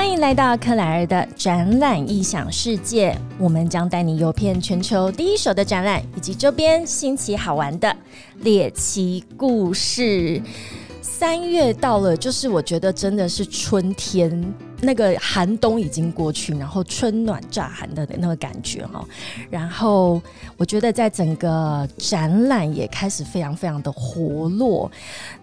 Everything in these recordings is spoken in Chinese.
欢迎来到克莱尔的展览异想世界，我们将带你游遍全球第一手的展览以及周边新奇好玩的猎奇故事。三月到了，就是我觉得真的是春天。那个寒冬已经过去，然后春暖乍寒的那个感觉哈，然后我觉得在整个展览也开始非常非常的活络。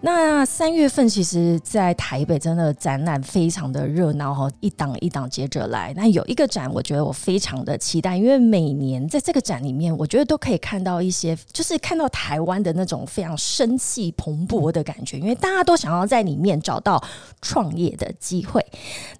那三月份其实，在台北真的展览非常的热闹哈，一档一档接着来。那有一个展，我觉得我非常的期待，因为每年在这个展里面，我觉得都可以看到一些，就是看到台湾的那种非常生气蓬勃的感觉，因为大家都想要在里面找到创业的机会。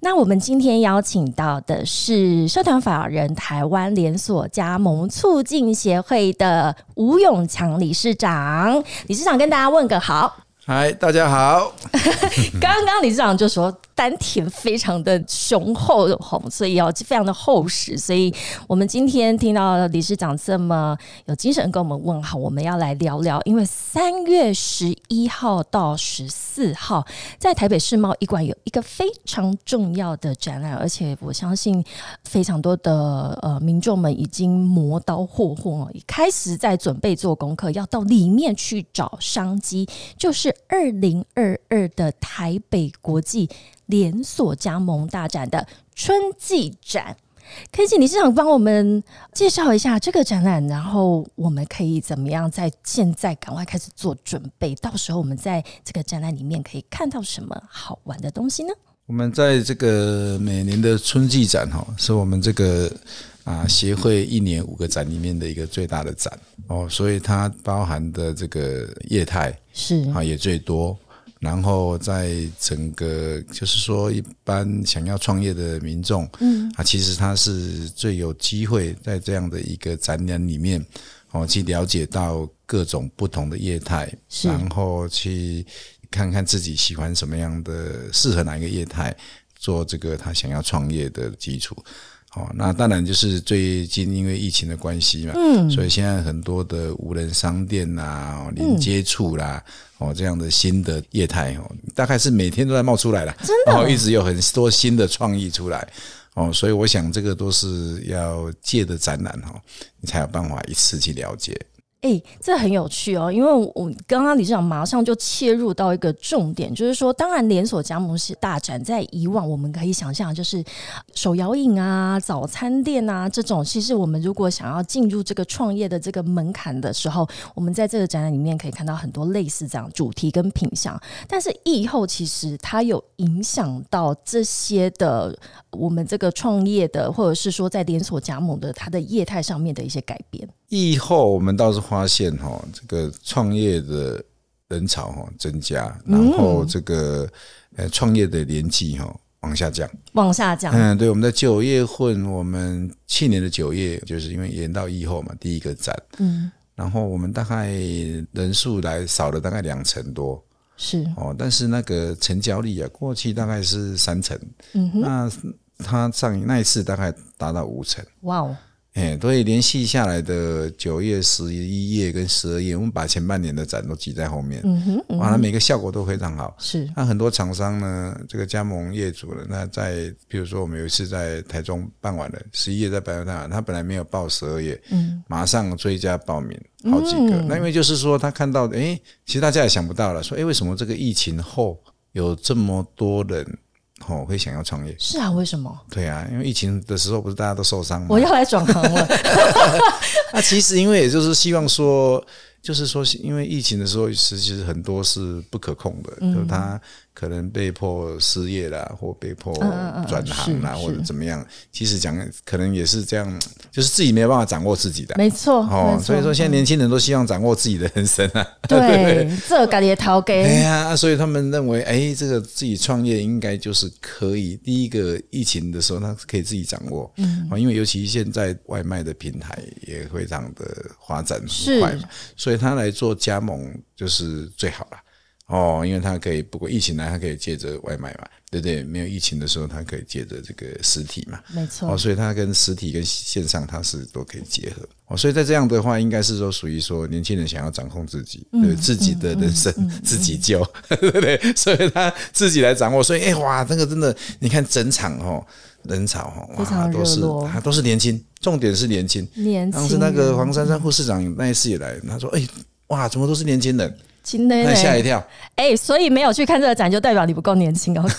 那那我们今天邀请到的是社团法人台湾连锁加盟促进协会的吴永强理事长，理事长跟大家问个好。嗨，大家好。刚刚理事长就说。丹田非常的雄厚红，所以要非常的厚实。所以我们今天听到理事长这么有精神跟我们问好，我们要来聊聊。因为三月十一号到十四号，在台北世贸一馆有一个非常重要的展览，而且我相信非常多的呃民众们已经磨刀霍霍，开始在准备做功课，要到里面去找商机，就是二零二二的台北国际。连锁加盟大展的春季展，可以请理事长帮我们介绍一下这个展览，然后我们可以怎么样在现在赶快开始做准备？到时候我们在这个展览里面可以看到什么好玩的东西呢？我们在这个每年的春季展哈，是我们这个啊协会一年五个展里面的一个最大的展哦，所以它包含的这个业态是啊也最多。然后在整个就是说，一般想要创业的民众，嗯，啊，其实他是最有机会在这样的一个展览里面，哦，去了解到各种不同的业态，然后去看看自己喜欢什么样的，适合哪一个业态做这个他想要创业的基础。哦，那当然就是最近因为疫情的关系嘛，嗯，所以现在很多的无人商店呐、零接触啦，哦，这样的新的业态哦，大概是每天都在冒出来了，真的，然后一直有很多新的创意出来，哦，所以我想这个都是要借的展览哈，你才有办法一次去了解。哎，这很有趣哦，因为我刚刚李市长马上就切入到一个重点，就是说，当然连锁加盟是大展，在以往我们可以想象，就是手摇饮啊、早餐店啊这种，其实我们如果想要进入这个创业的这个门槛的时候，我们在这个展览里面可以看到很多类似这样主题跟品相，但是疫后其实它有影响到这些的我们这个创业的，或者是说在连锁加盟的它的业态上面的一些改变。疫后，我们倒是发现哈，这个创业的人潮哈增加，然后这个呃创业的年纪哈往下降，往下降。嗯，对，我们在九月份，我们去年的九月，就是因为延到疫后嘛，第一个展，嗯，然后我们大概人数来少了大概两成多，是。哦，但是那个成交率啊，过去大概是三成，嗯哼，那他上那一次大概达到五成，哇哦。哎，所以连续下来的九月、十一月跟十二月，我们把前半年的展都挤在后面，嗯哼，完了每个效果都非常好。是，那很多厂商呢，这个加盟业主了，那在比如说我们有一次在台中办完了，十一月在办完，他本来没有报十二月，嗯，马上追加报名好几个。那因为就是说他看到，哎，其实大家也想不到了，说，哎，为什么这个疫情后有这么多人？哦，会想要创业是啊？为什么？对啊，因为疫情的时候不是大家都受伤吗？我要来转行了。那 其实因为也就是希望说，就是说，因为疫情的时候，其实很多是不可控的，就他。可能被迫失业啦，或被迫转行啦，或者怎么样？其实讲可能也是这样，就是自己没有办法掌握自己的，没错。哦，所以说现在年轻人都希望掌握自己的人生啊。对，这感觉逃给。哎呀，所以他们认为，哎，这个自己创业应该就是可以。第一个疫情的时候，他可以自己掌握。嗯，因为尤其现在外卖的平台也非常的发展很快，所所以他来做加盟就是最好了。哦，因为它可以，不过疫情来，它可以借着外卖嘛，对不对？没有疫情的时候，它可以借着这个实体嘛，没错。哦，所以它跟实体跟线上它是都可以结合。哦，所以在这样的话，应该是说属于说年轻人想要掌控自己，对自己的人生自己救，对不对？所以他自己来掌握。所以，哎哇，那个真的，你看整场哦。人潮哈，哇，都是他都是年轻，重点是年轻。年轻。当时那个黄珊珊副市长那一次也来，他说：“哎，哇，怎么都是年轻人？”那吓一跳。哎，所以没有去看这个展，就代表你不够年轻哦。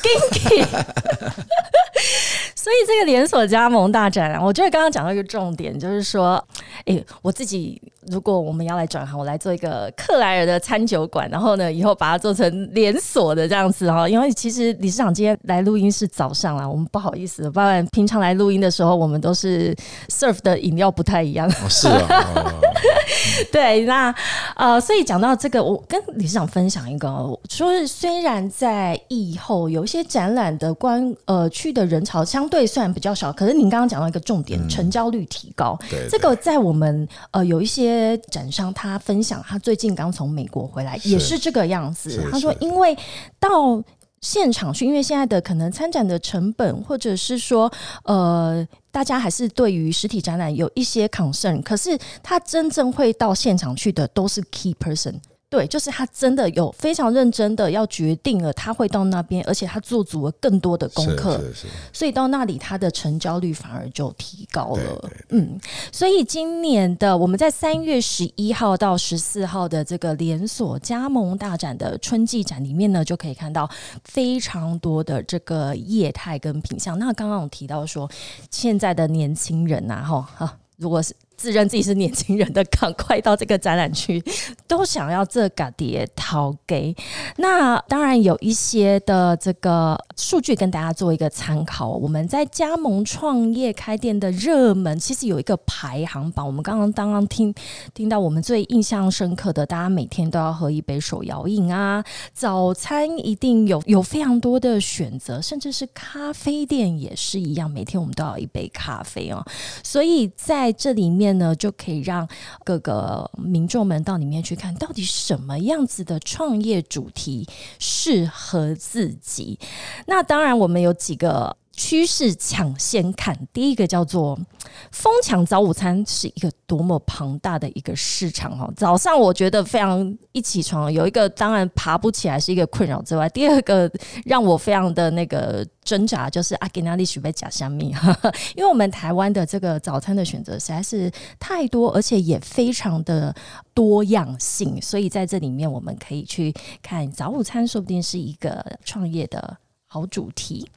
所以这个连锁加盟大展啊，我觉得刚刚讲到一个重点，就是说，哎，我自己。如果我们要来转行，我来做一个克莱尔的餐酒馆，然后呢，以后把它做成连锁的这样子哈。因为其实理事长今天来录音是早上啊，我们不好意思，不然平常来录音的时候，我们都是 serve 的饮料不太一样。是啊，对，那呃，所以讲到这个，我跟理事长分享一个，说是虽然在疫后有一些展览的关呃去的人潮相对算比较少，可是您刚刚讲到一个重点，成交率提高，这个在我们呃有一些。展商他分享，他最近刚从美国回来，也是这个样子。他说，因为到现场去，因为现在的可能参展的成本，或者是说，呃，大家还是对于实体展览有一些 concern，可是他真正会到现场去的，都是 key person。对，就是他真的有非常认真的要决定了，他会到那边，而且他做足了更多的功课，所以到那里他的成交率反而就提高了。嗯，所以今年的我们在三月十一号到十四号的这个连锁加盟大展的春季展里面呢，就可以看到非常多的这个业态跟品相。那刚刚我提到说，现在的年轻人呐，哈哈，如果是。自认自己是年轻人的，赶快到这个展览区，都想要这个碟掏给。那当然有一些的这个数据跟大家做一个参考。我们在加盟创业开店的热门，其实有一个排行榜。我们刚刚刚刚听听到，我们最印象深刻的，大家每天都要喝一杯手摇饮啊，早餐一定有有非常多的选择，甚至是咖啡店也是一样，每天我们都要一杯咖啡哦。所以在这里面。呢，就可以让各个民众们到里面去看，到底什么样子的创业主题适合自己。那当然，我们有几个。趋势抢先看，第一个叫做疯抢早午餐，是一个多么庞大的一个市场哦！早上我觉得非常一起床，有一个当然爬不起来是一个困扰之外，第二个让我非常的那个挣扎，就是阿给那利许被假香蜜，因为我们台湾的这个早餐的选择实在是太多，而且也非常的多样性，所以在这里面我们可以去看早午餐，说不定是一个创业的好主题。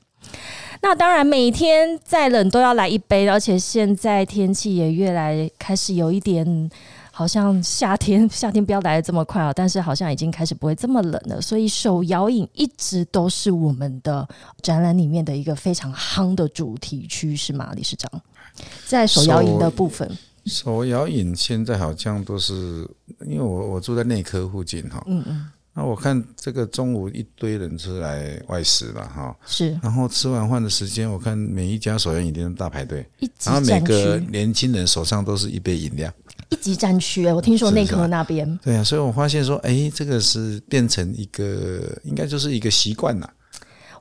那当然，每天再冷都要来一杯，而且现在天气也越来开始有一点，好像夏天夏天不要来的这么快啊，但是好像已经开始不会这么冷了。所以手摇饮一直都是我们的展览里面的一个非常夯的主题区，是吗，理事长？在手摇饮的部分，手摇饮现在好像都是因为我我住在内科附近哈，嗯嗯。那我看这个中午一堆人出来外食了哈，是，然后吃完饭的时间，我看每一家手摇饮店都大排队，然后每个年轻人手上都是一杯饮料，一级战区我听说内科那边，对啊，所以我发现说，哎，这个是变成一个，应该就是一个习惯了。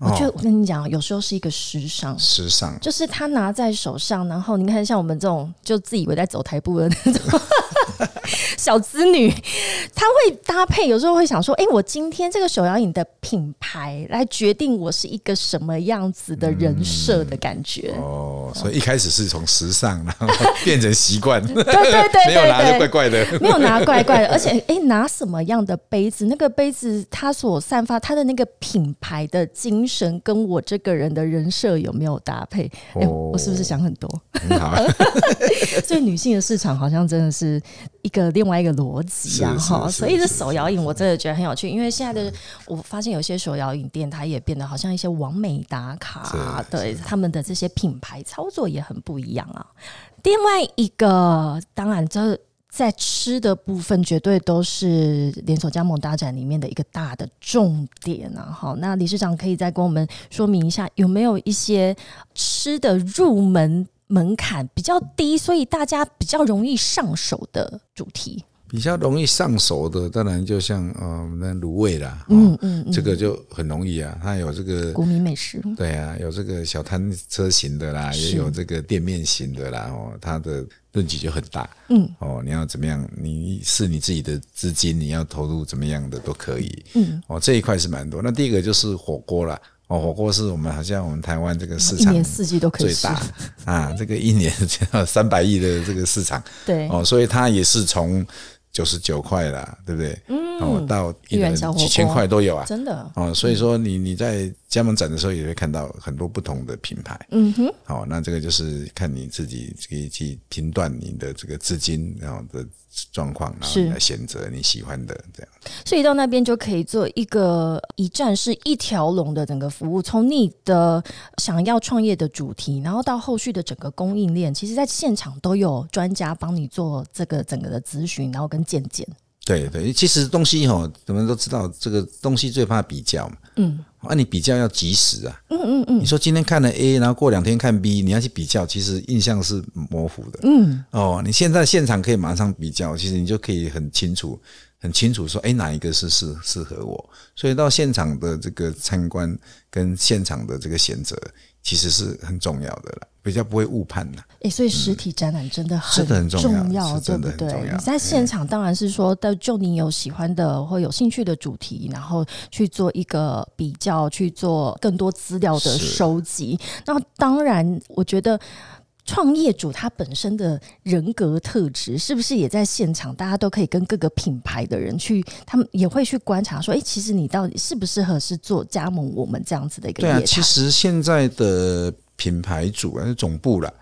我觉得我跟你讲，有时候是一个时尚，时尚。就是他拿在手上，然后你看像我们这种就自以为在走台步的那种 小资女，她会搭配，有时候会想说，哎，我今天这个手摇饮的品牌来决定我是一个什么样子的人设的感觉。哦，所以一开始是从时尚，然后变成习惯，对对对，没有拿就怪怪的，没有拿怪怪的，而且哎，拿什么样的杯子，那个杯子它所散发它的那个品牌的精。神跟我这个人的人设有没有搭配？哎，我是不是想很多？所以女性的市场好像真的是一个另外一个逻辑啊！哈，所以这手摇饮我真的觉得很有趣，因为现在的我发现有些手摇饮店，它也变得好像一些完美打卡，对他们的这些品牌操操作也很不一样啊。另外一个，当然这。在吃的部分，绝对都是连锁加盟大展里面的一个大的重点啊！好，那理事长可以再跟我们说明一下，有没有一些吃的入门门槛比较低，所以大家比较容易上手的主题？比较容易上手的，当然就像呃那卤味啦，嗯嗯，这个就很容易啊，它有这个国民美食，对啊，有这个小摊车型的啦，也有这个店面型的啦，哦，它的论据就很大，嗯，哦，你要怎么样？你是你自己的资金，你要投入怎么样的都可以，嗯，哦，这一块是蛮多。那第一个就是火锅啦。哦，火锅是我们好像我们台湾这个市场一年四季都可以最大。啊，这个一年三百亿的这个市场，对。哦，所以它也是从九十九块啦，对不对？嗯，哦，到一人几千块都有啊，真的。哦，所以说你你在加盟展的时候也会看到很多不同的品牌，嗯哼，好，那这个就是看你自己可以去评断你的这个资金然后的。状况，然后来选择你喜欢的这样，所以到那边就可以做一个一站式一条龙的整个服务，从你的想要创业的主题，然后到后续的整个供应链，其实在现场都有专家帮你做这个整个的咨询，然后跟见解。对对，其实东西哈，我们都知道，这个东西最怕比较嘛。嗯，啊，你比较要及时啊。嗯嗯嗯。你说今天看了 A，然后过两天看 B，你要去比较，其实印象是模糊的。嗯。哦，你现在现场可以马上比较，其实你就可以很清楚、很清楚说，哎，哪一个是适适合我？所以到现场的这个参观跟现场的这个选择。其实是很重要的了，比较不会误判的。哎，所以实体展览真的很重要，对不对？你在现场当然是说，到就你有喜欢的或有兴趣的主题，然后去做一个比较，去做更多资料的收集。那当然，我觉得。创业主他本身的人格特质是不是也在现场？大家都可以跟各个品牌的人去，他们也会去观察说：“哎，其实你到底适不适合是做加盟我们这样子的一个？”对啊，其实现在的品牌主还是总部了，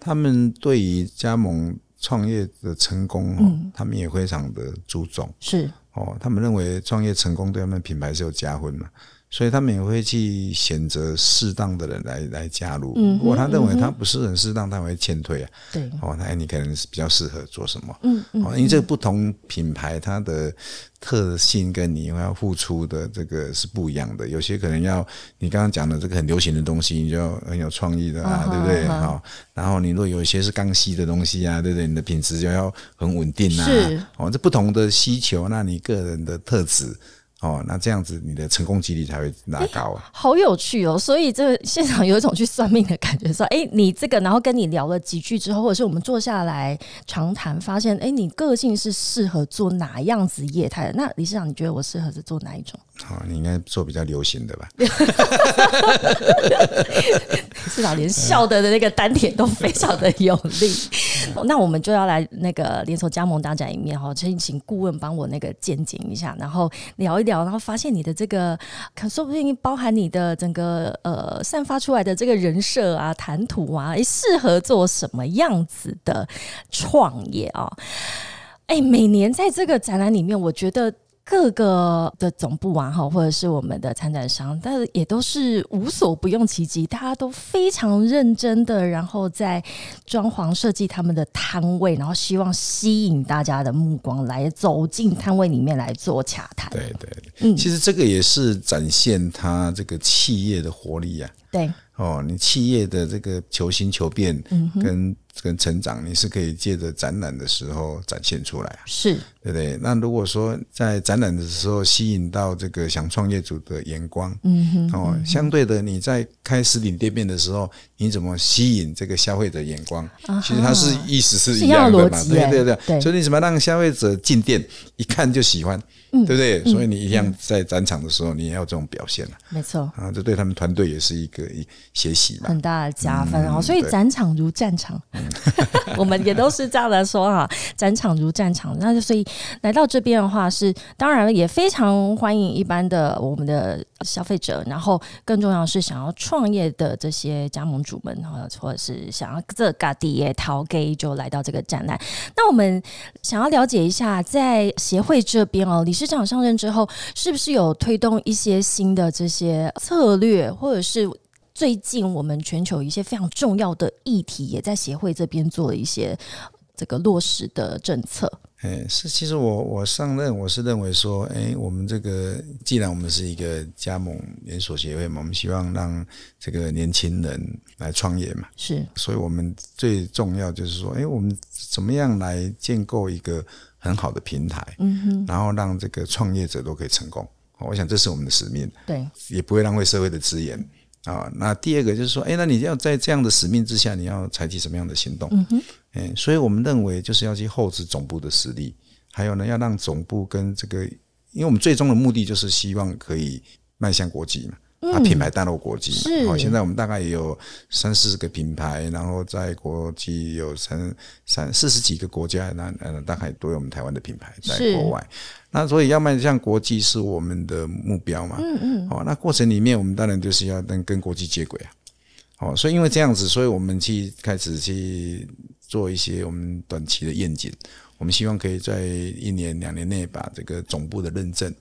他们对于加盟创业的成功，嗯，他们也非常的注重。是哦，他们认为创业成功对他们品牌是有加分嘛。所以他们也会去选择适当的人来来加入。如果他认为他不是很适当，他会劝退啊。对，哦，那你可能是比较适合做什么？嗯嗯。因为这个不同品牌它的特性跟你要付出的这个是不一样的。有些可能要你刚刚讲的这个很流行的东西，你就要很有创意的啊，对不对？好，然后你如果有一些是刚需的东西啊，对不对？你的品质就要很稳定啊。是。哦，这不同的需求，那你个人的特质。哦，那这样子你的成功几率才会拉高啊！好有趣哦，所以这现场有一种去算命的感觉，说，哎，你这个，然后跟你聊了几句之后，或者是我们坐下来长谈，发现，哎，你个性是适合做哪样子业态的？那理事长，你觉得我适合是做哪一种？好，你应该做比较流行的吧？至少连笑的的那个丹田都非常的有力。那我们就要来那个连锁加盟大展一面哈，请请顾问帮我那个鉴检一下，然后聊一聊，然后发现你的这个，可说不定包含你的整个呃散发出来的这个人设啊、谈吐啊，适合做什么样子的创业啊？哎，每年在这个展览里面，我觉得。各个的总部啊，哈，或者是我们的参展商，但是也都是无所不用其极，大家都非常认真的，然后在装潢设计他们的摊位，然后希望吸引大家的目光来走进摊位里面来做洽谈。对对，嗯，其实这个也是展现他这个企业的活力呀。对。哦，你企业的这个求新求变跟跟成长，你是可以借着展览的时候展现出来啊，是对不对？那如果说在展览的时候吸引到这个想创业组的眼光，嗯哼，哦，相对的你在开实体店面的时候，你怎么吸引这个消费者眼光？其实它是意思是一样的嘛，对对对，所以你怎么让消费者进店一看就喜欢？对不对？所以你一样在展场的时候，你也要这种表现啊。没错啊，这对他们团队也是一个学习嘛，很大的加分哦。所以展场如战场，我们也都是这样来说哈。展场如战场，那就所以来到这边的话，是当然了也非常欢迎一般的我们的消费者，然后更重要是想要创业的这些加盟主们，或者是想要这嘎地淘给就来到这个展览。那我们想要了解一下，在协会这边哦，李。市长上任之后，是不是有推动一些新的这些策略，或者是最近我们全球一些非常重要的议题，也在协会这边做了一些这个落实的政策？哎，是，其实我我上任，我是认为说，哎，我们这个既然我们是一个加盟连锁协会嘛，我们希望让这个年轻人来创业嘛，是，所以我们最重要就是说，哎，我们怎么样来建构一个。很好的平台，嗯哼，然后让这个创业者都可以成功。我想这是我们的使命，对，也不会浪费社会的资源啊。那第二个就是说，哎，那你要在这样的使命之下，你要采取什么样的行动？嗯哼，哎，所以我们认为就是要去厚植总部的实力，还有呢，要让总部跟这个，因为我们最终的目的就是希望可以迈向国际嘛。啊，品牌带入国际嘛，好，现在我们大概也有三四十个品牌，然后在国际有三三四十几个国家，那呃大概都有我们台湾的品牌在国外。那所以要迈向国际是我们的目标嘛？嗯嗯。哦，那过程里面我们当然就是要能跟国际接轨啊。哦，所以因为这样子，所以我们去开始去做一些我们短期的愿景，我们希望可以在一年两年内把这个总部的认证。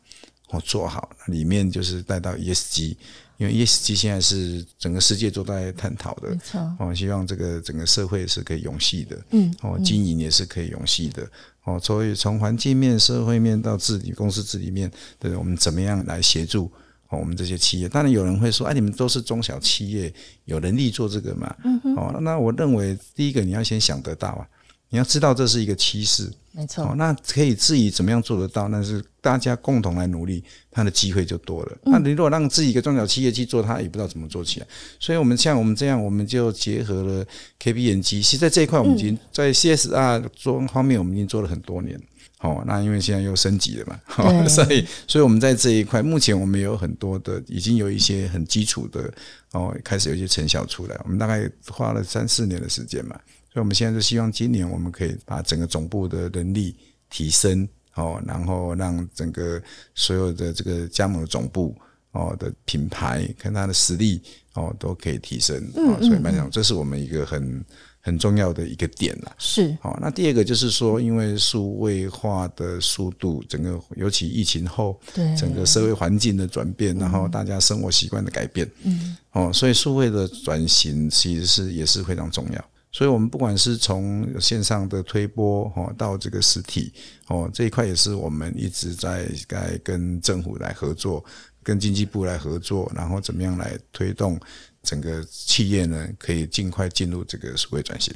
哦，做好里面就是带到 ESG，因为 ESG 现在是整个世界都在探讨的，没错。哦，希望这个整个社会是可以永续的，嗯，哦，经营也是可以永续的，哦，所以从环境面、社会面到治理、公司治理面，对，我们怎么样来协助哦我们这些企业？当然有人会说，哎，你们都是中小企业，有能力做这个嘛？嗯哼。哦，那我认为第一个你要先想得到啊。你要知道这是一个趋势，没错。那可以自己怎么样做得到？那是大家共同来努力，它的机会就多了。那你如果让自己一个中小企业去做，他也不知道怎么做起来。所以，我们像我们这样，我们就结合了 KPMG。其实，在这一块，我们已经在 CSR 做方面，我们已经做了很多年。哦，那因为现在又升级了嘛，所以，所以我们在这一块，目前我们有很多的，已经有一些很基础的哦，开始有一些成效出来。我们大概花了三四年的时间嘛。所以，我们现在就希望今年我们可以把整个总部的能力提升，哦，然后让整个所有的这个加盟总部哦的品牌跟它的实力哦都可以提升，啊，所以来讲，这是我们一个很很重要的一个点啦。是，好，那第二个就是说，因为数位化的速度，整个尤其疫情后，对整个社会环境的转变，然后大家生活习惯的改变，嗯，哦，所以数位的转型其实是也是非常重要。所以，我们不管是从线上的推播哦，到这个实体哦，这一块也是我们一直在在跟政府来合作，跟经济部来合作，然后怎么样来推动整个企业呢，可以尽快进入这个数位转型。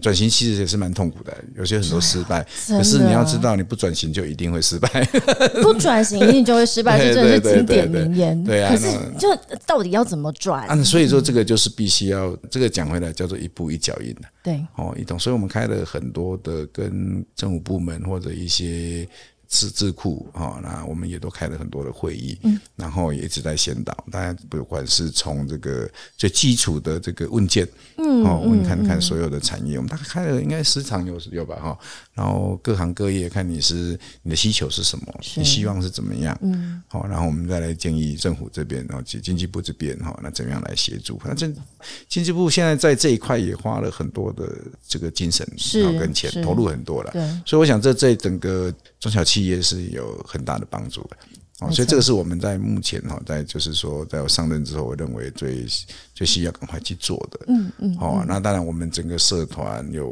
转型其实也是蛮痛苦的，有些很多失败。可是你要知道，你不转型就一定会失败。不转型一定就会失败，这真的是经典名言。对啊，可是就到底要怎么转？啊，所以说这个就是必须要这个讲回来叫做一步一脚印的。对，哦，一懂。所以我们开了很多的跟政府部门或者一些。智智库啊，那我们也都开了很多的会议，嗯，然后也一直在先导，大家不管是从这个最基础的这个问件，嗯，哦，问看看所有的产业，我们大概开了应该十场有有吧哈，然后各行各业看你是你的需求是什么，你希望是怎么样，嗯，好，然后我们再来建议政府这边，然后经经济部这边哈，那怎么样来协助？反正经济部现在在这一块也花了很多的这个精神，然后跟钱投入很多了，对，所以我想这这整个中小企也是有很大的帮助的，哦，所以这个是我们在目前哈，在就是说，在我上任之后，我认为最最需要赶快去做的，嗯嗯，哦，那当然我们整个社团有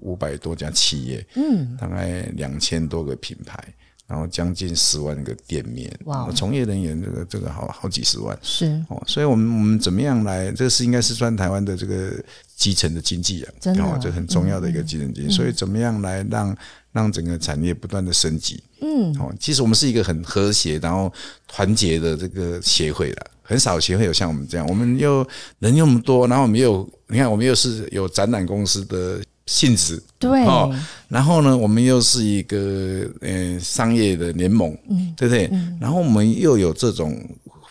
五百多家企业，嗯，大概两千多个品牌，然后将近十万个店面，哇，从业人员这个这个好好几十万，是。哦，所以我们我们怎么样来？这个是应该是算台湾的这个基层的经济啊，真的，这很重要的一个基层经济，所以怎么样来让？让整个产业不断的升级，嗯，哦，其实我们是一个很和谐，然后团结的这个协会了，很少协会有像我们这样，我们又人又那么多，然后我们又，你看我们又是有展览公司的性质，对，哦，然后呢，我们又是一个呃商业的联盟，嗯，对不对？然后我们又有这种。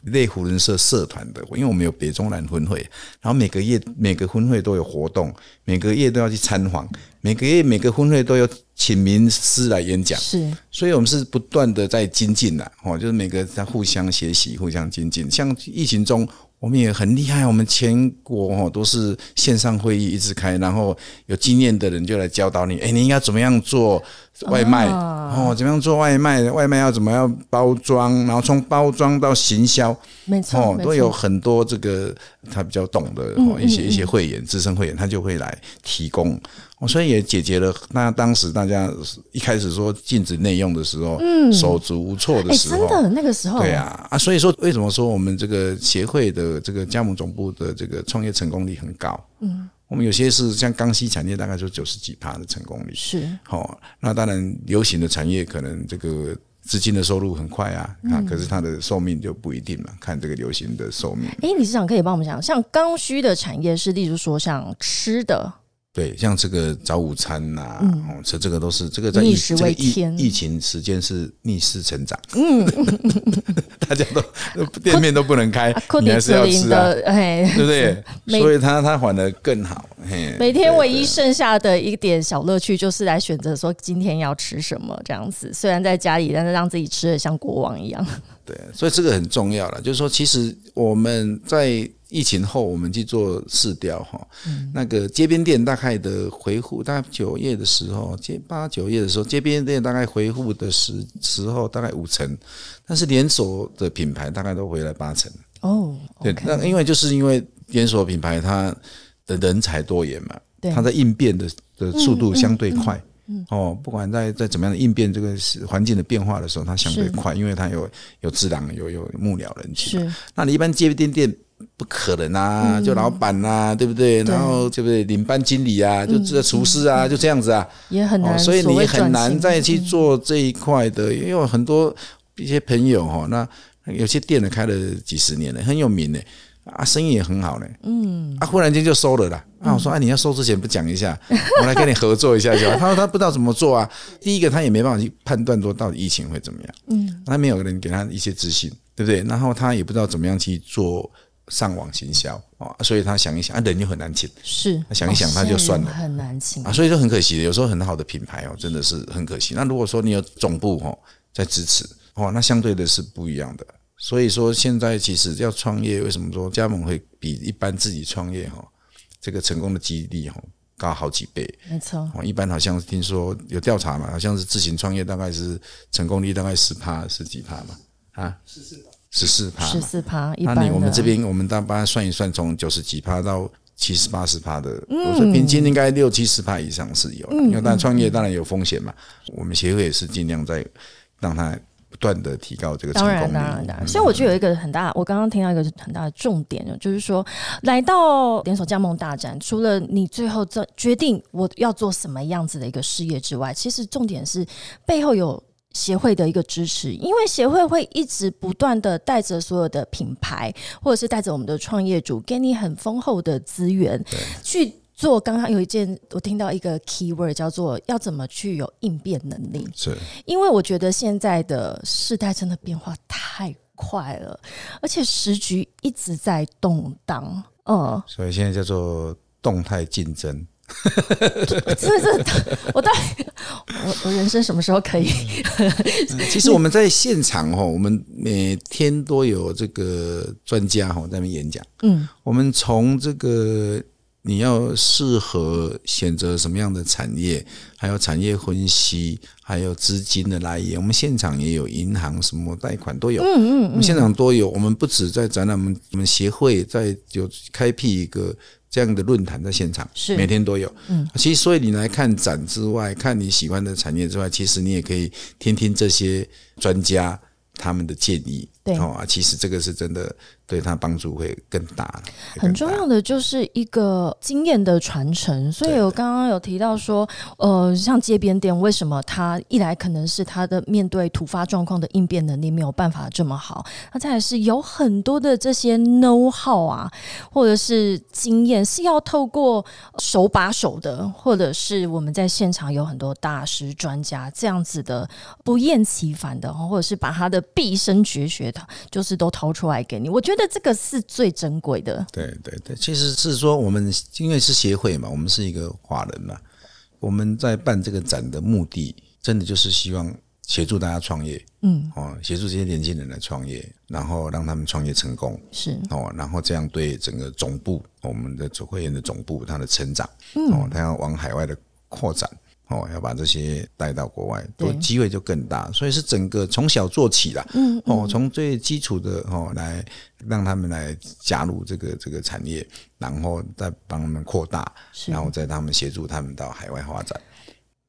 类湖人社社团的，因为我们有北中南分会，然后每个月每个分会都有活动，每个月都要去参访，每个月每个分会都有请名师来演讲，是，所以我们是不断的在精进的，哦，就是每个在互相学习、互相精进。像疫情中，我们也很厉害，我们全国哦都是线上会议一直开，然后有经验的人就来教导你，哎，你应该怎么样做。外卖哦，怎么样做外卖？外卖要怎么样包装？然后从包装到行销，没错，都有很多这个他比较懂的一些一些会员、资深会员，他就会来提供。所以也解决了那当时大家一开始说禁止内用的时候，嗯，手足无措的时候，真的那个时候，对啊啊，所以说为什么说我们这个协会的这个加盟总部的这个创业成功率很高？嗯。我们有些是像刚需产业，大概就九十几趴的成功率。是，好，那当然流行的产业可能这个资金的收入很快啊，啊，可是它的寿命就不一定嘛，看这个流行的寿命。哎，理事长可以帮我们讲，像刚需的产业是，例如说像吃的。对，像这个早午餐呐，哦，这这个都是这个在疫这个疫疫情时间是逆势成长，嗯，大家都店面都不能开，你还是要吃啊，对不对？所以他他反而更好。每天唯一剩下的一点小乐趣，就是来选择说今天要吃什么这样子。虽然在家里，但是让自己吃的像国王一样。对，所以这个很重要了，就是说，其实我们在。疫情后，我们去做试调哈，那个街边店大概的回复，大概九月的时候，街八九月的时候，街边店大概回复的时时候大概五成，但是连锁的品牌大概都回来八成。哦，对，那因为就是因为连锁品牌它的人才多元嘛，它的应变的的速度相对快。哦，不管在在怎么样的应变这个环境的变化的时候，它相对快，因为它有有智囊，有有幕僚人去。是，那你一般街边店。不可能啊！就老板呐，对不对？然后对不对？领班经理啊，就这厨师啊，就这样子啊，也很难。所以你很难再去做这一块的，因为很多一些朋友哈，那有些店呢开了几十年了，很有名的啊，生意也很好呢。嗯，啊，忽然间就收了啦。那我说啊，你要收之前不讲一下，我来跟你合作一下就好。他说他不知道怎么做啊。第一个他也没办法去判断说到底疫情会怎么样。嗯，他没有人给他一些资讯，对不对？然后他也不知道怎么样去做。上网行销啊，所以他想一想啊，人又很难请，是他想一想他就算了，很难请啊，所以就很可惜的。有时候很好的品牌哦，真的是很可惜。那如果说你有总部哦在支持哦，那相对的是不一样的。所以说现在其实要创业，为什么说加盟会比一般自己创业哈，这个成功的几率哈高好几倍？没错，哦，一般好像听说有调查嘛，好像是自行创业大概是成功率大概十趴十几趴嘛啊，十四。十四趴，十四趴，那你我们这边我们大把算一算，从九十几趴到七十八十趴的，我说平均应该六七十趴以上是有。因为但创业当然有风险嘛，我们协会也是尽量在让它不断的提高这个成功率。当然，当然，所以我就有一个很大，我刚刚听到一个很大的重点，就是说来到连锁加盟大展，除了你最后做决定我要做什么样子的一个事业之外，其实重点是背后有。协会的一个支持，因为协会会一直不断的带着所有的品牌，或者是带着我们的创业主，给你很丰厚的资源去做。刚刚有一件，我听到一个 key word 叫做要怎么去有应变能力。是，因为我觉得现在的世代真的变化太快了，而且时局一直在动荡。嗯，所以现在叫做动态竞争。真的是，我到底我我人生什么时候可以？其实我们在现场哈，我们每天都有这个专家哈在那边演讲。嗯，我们从这个你要适合选择什么样的产业，还有产业分析，还有资金的来源，我们现场也有银行什么贷款都有。嗯嗯，我们现场都有。我们不止在展览，我们我们协会在有开辟一个。这样的论坛在现场，是每天都有。嗯，其实所以你来看展之外，看你喜欢的产业之外，其实你也可以听听这些专家他们的建议。对啊，其实这个是真的。对他帮助会更大。很重要的就是一个经验的传承，所以我刚刚有提到说，呃，像街边店，为什么他一来可能是他的面对突发状况的应变能力没有办法这么好，那再来是有很多的这些 know how 啊，或者是经验是要透过手把手的，或者是我们在现场有很多大师专家这样子的不厌其烦的，或者是把他的毕生绝学的，就是都掏出来给你。我觉得。这个是最珍贵的。对对对，其实是说我们因为是协会嘛，我们是一个华人嘛，我们在办这个展的目的，真的就是希望协助大家创业，嗯，哦，协助这些年轻人来创业，然后让他们创业成功，是哦，然后这样对整个总部，我们的总会员的总部，它的成长，哦，它要往海外的扩展。哦，要把这些带到国外，都机会就更大，所以是整个从小做起啦。嗯，哦，从最基础的哦来让他们来加入这个这个产业，然后再帮他们扩大，然后再他们协助他们到海外发展，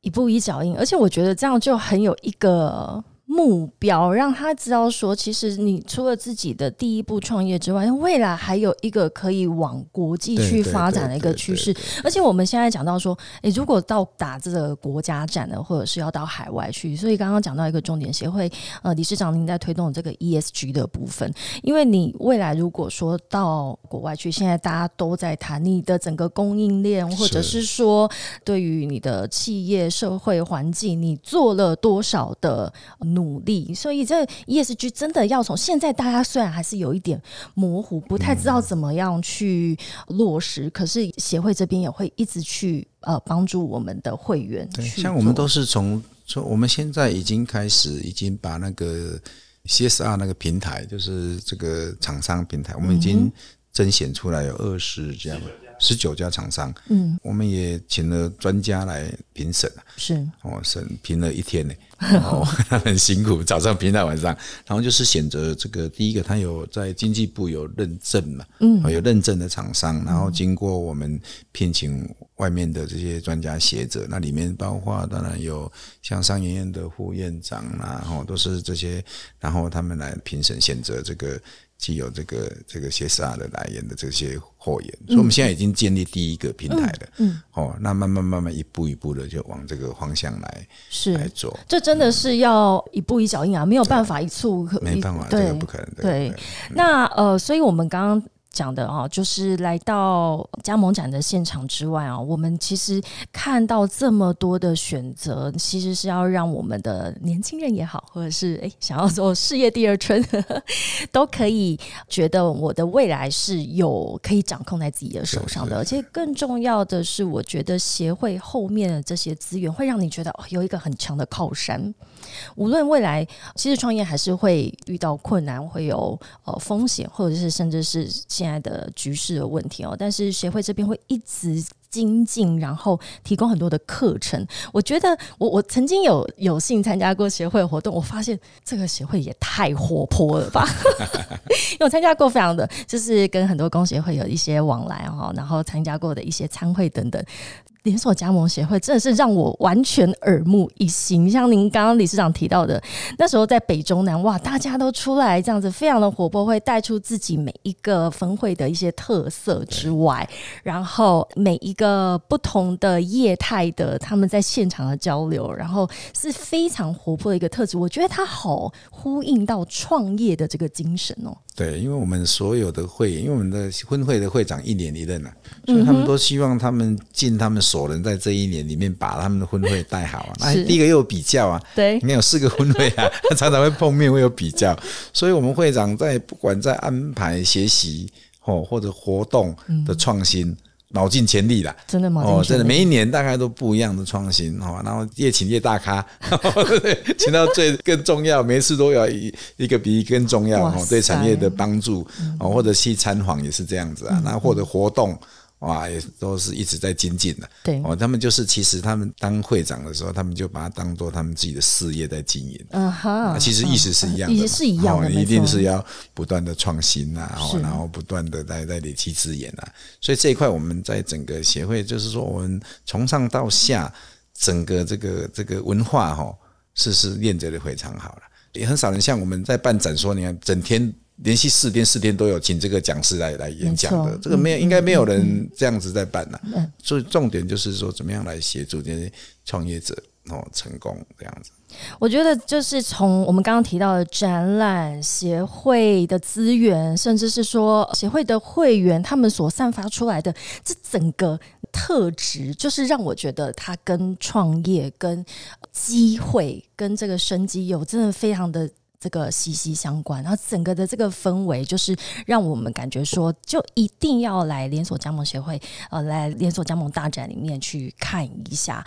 一步一脚印。而且我觉得这样就很有一个目标，让他知道说，其实你除了自己的第一步创业之外，未来还有一个可以往国际去发展的一个趋势。而且我们现在讲到说，诶，如果到打这个国家展的，或者是要到海外去，所以刚刚讲到一个重点协会，呃，理事长您在推动这个 ESG 的部分，因为你未来如果说到国外去，现在大家都在谈你的整个供应链，或者是说对于你的企业社会环境，你做了多少的努。努力，所以这 ESG 真的要从现在，大家虽然还是有一点模糊，不太知道怎么样去落实，可是协会这边也会一直去呃帮助我们的会员。对，像我们都是从从我们现在已经开始，已经把那个 CSR 那个平台，就是这个厂商平台，我们已经甄选出来有二十家。十九家厂商，嗯，我们也请了专家来评审。是。哦，审评了一天呢，哦，很辛苦，早上评到晚上，然后就是选择这个第一个，他有在经济部有认证嘛，嗯，有认证的厂商，然后经过我们聘请外面的这些专家学者，那里面包括当然有像商研院的副院长啦，然后都是这些，然后他们来评审选择这个。既有这个这个 CSR 的来源的这些货源，所以我们现在已经建立第一个平台了。嗯，哦，那慢慢慢慢一步一步的就往这个方向来是来做。这真的是要一步一脚印啊，没有办法一触没办法，这个不可能。对，那呃，所以我们刚刚。讲的啊，就是来到加盟展的现场之外啊，我们其实看到这么多的选择，其实是要让我们的年轻人也好，或者是诶想要做事业第二春，都可以觉得我的未来是有可以掌控在自己的手上的。而且更重要的是，我觉得协会后面的这些资源会让你觉得有一个很强的靠山。无论未来，其实创业还是会遇到困难，会有呃风险，或者是甚至是现在的局势的问题哦。但是协会这边会一直精进，然后提供很多的课程。我觉得我我曾经有有幸参加过协会活动，我发现这个协会也太活泼了吧！因为我参加过非常的，就是跟很多工协会有一些往来哦，然后参加过的一些参会等等。连锁加盟协会真的是让我完全耳目一新，像您刚刚理事长提到的，那时候在北中南，哇，大家都出来这样子，非常的活泼，会带出自己每一个分会的一些特色之外，然后每一个不同的业态的他们在现场的交流，然后是非常活泼的一个特质，我觉得它好呼应到创业的这个精神哦。对，因为我们所有的会，因为我们的分会的会长一年一任啊，所以他们都希望他们尽他们所能，在这一年里面把他们的分会带好啊。那第一个又有比较啊，对，你看有四个分会啊，常常会碰面，会有比较，所以我们会长在不管在安排学习哦或者活动的创新。脑尽全力了，真的吗？哦，真的，每一年大概都不一样的创新，哦，然后越请越大咖，请到最更重要，每次都要一一个比一更重要，哦，对产业的帮助，哦，或者去参访也是这样子啊，那或者活动。哇，也都是一直在精进的。对，哦，他们就是其实他们当会长的时候，他们就把它当做他们自己的事业在经营。嗯哈，其实意思是一样的，是一样的，一定是要不断的创新啊，然后不断的在在累积资源啊。所以这一块我们在整个协会，就是说我们从上到下，整个这个这个文化哈，是是练得的非常好了。也很少人像我们在办展说，你看整天。连续四天四天都有请这个讲师来来演讲的，这个没有应该没有人这样子在办呢。所以重点就是说，怎么样来协助这些创业者哦成功这样子。我觉得就是从我们刚刚提到的展览协会的资源，甚至是说协会的会员他们所散发出来的这整个特质，就是让我觉得它跟创业、跟机会、跟这个生机有真的非常的。这个息息相关，然后整个的这个氛围，就是让我们感觉说，就一定要来连锁加盟协会，呃，来连锁加盟大展里面去看一下。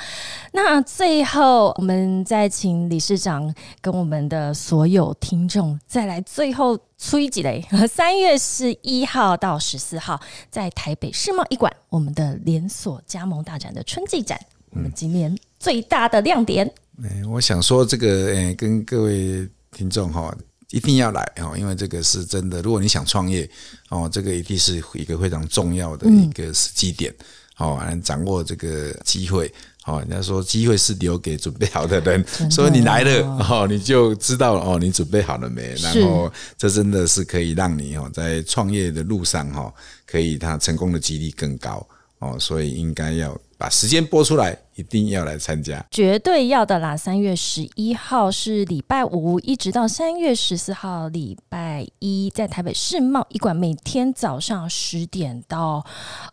那最后，我们再请理事长跟我们的所有听众再来最后出一集嘞。三月十一号到十四号，在台北世贸一馆，我们的连锁加盟大展的春季展，我们今年最大的亮点。哎，我想说这个，哎，跟各位。听众哈，一定要来哦，因为这个是真的。如果你想创业哦，这个一定是一个非常重要的一个时机点哦，掌握这个机会哦，人家说机会是留给准备好的人，所以你来了哦，你就知道了哦，你准备好了没？然后这真的是可以让你哦，在创业的路上哈，可以他成功的几率更高哦，所以应该要把时间拨出来。一定要来参加，绝对要的啦！三月十一号是礼拜五，一直到三月十四号礼拜一，在台北世贸一馆，每天早上十点到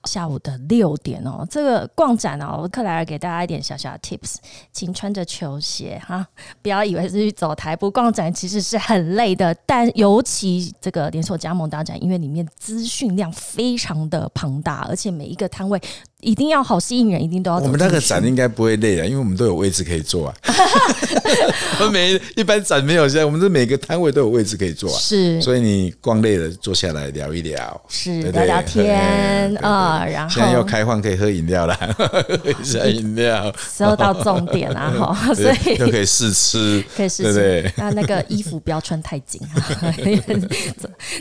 下午的六点哦。这个逛展哦，克莱尔给大家一点小小的 tips，请穿着球鞋哈，不要以为是去走台步逛展，其实是很累的。但尤其这个连锁加盟大展，因为里面资讯量非常的庞大，而且每一个摊位一定要好吸引人，一定都要我们那个展。应该不会累啊，因为我们都有位置可以坐啊。我们每一般展没有现在我们这每个摊位都有位置可以坐啊。是，所以你逛累了，坐下来聊一聊，是聊聊天啊。然后现在要开放可以喝饮料了，喝一下饮料。说到重点啊，哈，所以又可以试吃，可以试吃。那那个衣服不要穿太紧啊，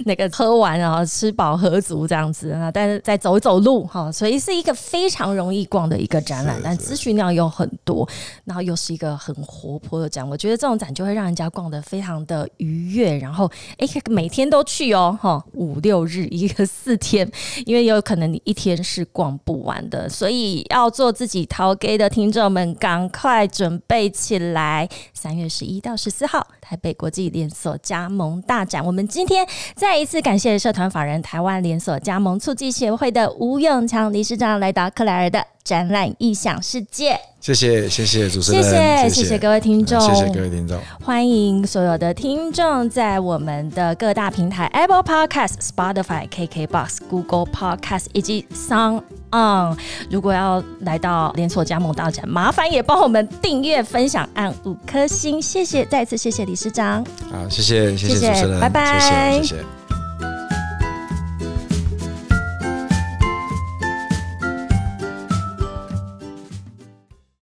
那个喝完然后吃饱喝足这样子啊，但是再走一走路哈，所以是一个非常容易逛的一个展览，但资讯量又很多，然后又是一个很活泼的展，我觉得这种展就会让人家逛得非常的愉悦。然后，哎，每天都去哦，哈，五六日一个四天，因为有可能你一天是逛不完的，所以要做自己淘 gay 的听众们，赶快准备起来。三月十一到十四号，台北国际连锁加盟大展，我们今天再一次感谢社团法人台湾连锁加盟促进协会的吴永强理事长来到克莱尔的。展览异想世界，谢谢谢谢主持人，谢谢谢谢各位听众，谢谢各位听众，欢迎所有的听众在我们的各大平台 Apple Podcast、Spotify、KKBox、Google Podcast 以及 Sound On。如果要来到连锁加盟大展，麻烦也帮我们订阅、分享，按五颗星，谢谢，再次谢谢理事长，好，谢谢谢谢主持人，拜拜，谢谢。